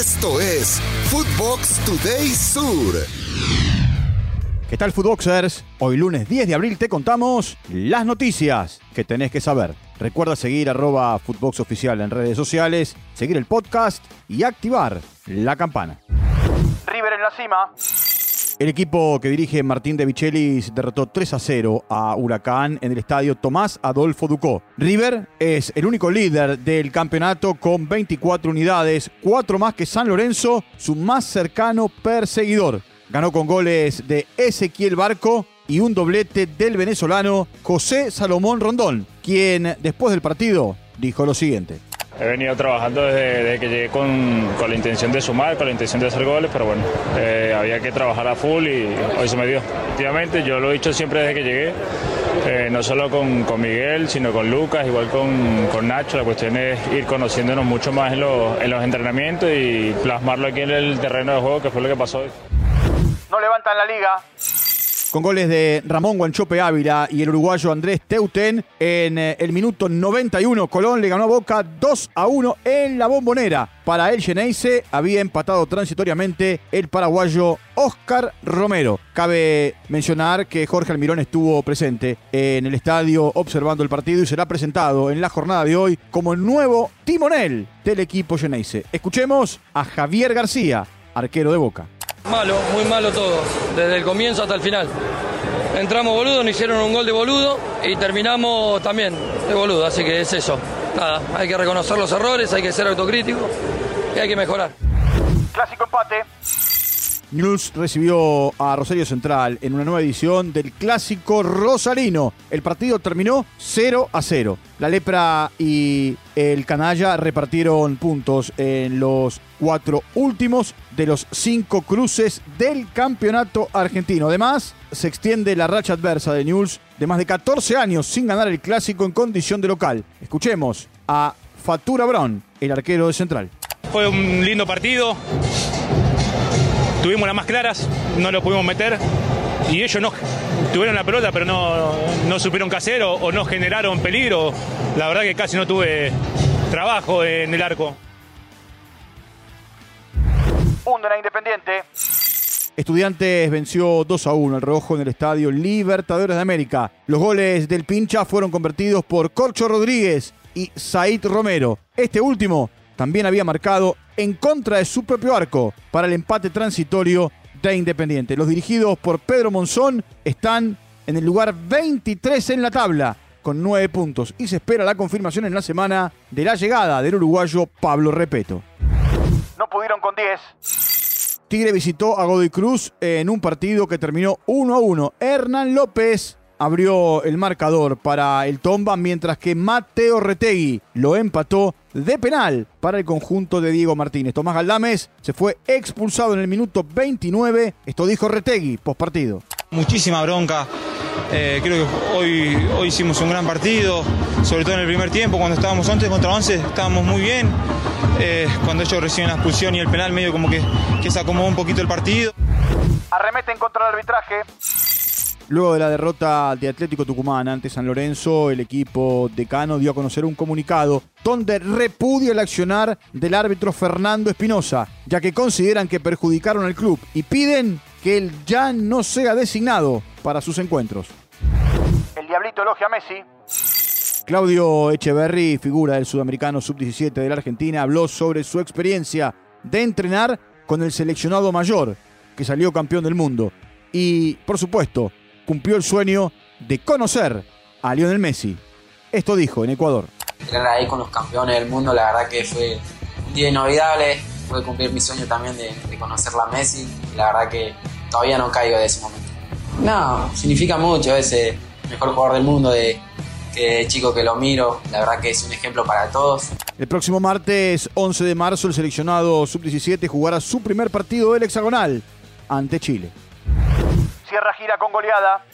Esto es Footbox Today Sur. ¿Qué tal, Footboxers? Hoy lunes 10 de abril te contamos las noticias que tenés que saber. Recuerda seguir arroba Footbox Oficial en redes sociales, seguir el podcast y activar la campana. River en la cima. El equipo que dirige Martín de Vichelis derrotó 3 a 0 a Huracán en el estadio Tomás Adolfo Ducó. River es el único líder del campeonato con 24 unidades, 4 más que San Lorenzo, su más cercano perseguidor. Ganó con goles de Ezequiel Barco y un doblete del venezolano José Salomón Rondón, quien después del partido dijo lo siguiente. He venido trabajando desde, que llegué con, la intención de sumar, con la intención de hacer goles, pero bueno, eh, había que trabajar a full y hoy se me dio. Efectivamente, yo lo he dicho siempre desde que llegué, eh, no solo con, Miguel, sino con Lucas, igual con, Nacho. La cuestión es ir conociéndonos mucho más en los, en los entrenamientos y plasmarlo aquí en el terreno de juego, que fue lo que pasó hoy. No levantan la liga con goles de Ramón Guanchope Ávila y el uruguayo Andrés Teuten. En eh, el minuto 91, Colón le ganó a Boca 2 a 1 en la bombonera. Para el Geneise había empatado transitoriamente el paraguayo Oscar Romero. Cabe mencionar que Jorge Almirón estuvo presente en el estadio observando el partido y será presentado en la jornada de hoy como el nuevo timonel del equipo Geneise. Escuchemos a Javier García, arquero de Boca. Malo, muy malo todo, desde el comienzo hasta el final. Entramos boludo, nos hicieron un gol de boludo y terminamos también de boludo, así que es eso. Nada, hay que reconocer los errores, hay que ser autocrítico y hay que mejorar. Clásico empate. News recibió a Rosario Central en una nueva edición del clásico Rosarino. El partido terminó 0 a 0. La Lepra y el Canalla repartieron puntos en los cuatro últimos de los cinco cruces del campeonato argentino. Además, se extiende la racha adversa de News de más de 14 años sin ganar el clásico en condición de local. Escuchemos a Fatura Brown, el arquero de Central. Fue un lindo partido, tuvimos las más claras, no lo pudimos meter y ellos no tuvieron la pelota pero no, no supieron qué hacer o, no generaron peligro. La verdad que casi no tuve trabajo en el arco. la Independiente. Estudiantes venció 2 a 1 el rojo en el estadio Libertadores de América. Los goles del pincha fueron convertidos por Corcho Rodríguez y Said Romero. Este último también había marcado en contra de su propio arco para el empate transitorio de Independiente. Los dirigidos por Pedro Monzón están en el lugar 23 en la tabla con 9 puntos y se espera la confirmación en la semana de la llegada del uruguayo Pablo Repeto. No pudieron con 10. Tigre visitó a Godoy Cruz en un partido que terminó 1 a 1. Hernán López abrió el marcador para el Tomba, mientras que Mateo Retegui lo empató de penal para el conjunto de Diego Martínez. Tomás Galdames se fue expulsado en el minuto 29. Esto dijo Retegui, postpartido. Muchísima bronca. Eh, creo que hoy, hoy hicimos un gran partido, sobre todo en el primer tiempo, cuando estábamos 11 contra 11, estábamos muy bien. Eh, cuando ellos reciben la expulsión y el penal, medio como que, que se acomodó un poquito el partido. Arremeten contra el arbitraje. Luego de la derrota de Atlético Tucumán ante San Lorenzo, el equipo decano dio a conocer un comunicado donde repudia el accionar del árbitro Fernando Espinosa, ya que consideran que perjudicaron al club y piden que él ya no sea designado para sus encuentros. El Diablito elogia a Messi. Claudio Echeverry, figura del sudamericano sub-17 de la Argentina, habló sobre su experiencia de entrenar con el seleccionado mayor, que salió campeón del mundo. Y, por supuesto, cumplió el sueño de conocer a Lionel Messi. Esto dijo en Ecuador. Estar ahí con los campeones del mundo, la verdad que fue un día inolvidable. Fue cumplir mi sueño también de, conocer a Messi. La verdad que todavía no caigo de ese momento. No, significa mucho ese mejor jugador del mundo de, que chico que lo miro, la verdad que es un ejemplo para todos. El próximo martes 11 de marzo el seleccionado sub-17 jugará su primer partido del hexagonal ante Chile. Cierra gira con goleada.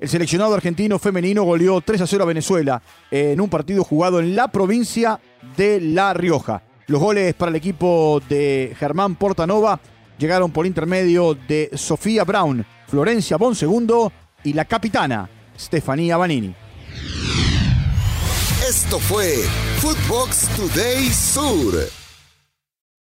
El seleccionado argentino femenino goleó 3 a 0 a Venezuela en un partido jugado en la provincia de La Rioja. Los goles para el equipo de Germán Portanova llegaron por intermedio de Sofía Brown, Florencia Bonsegundo y la capitana Stefania Banini. Esto fue Footbox Today Sur.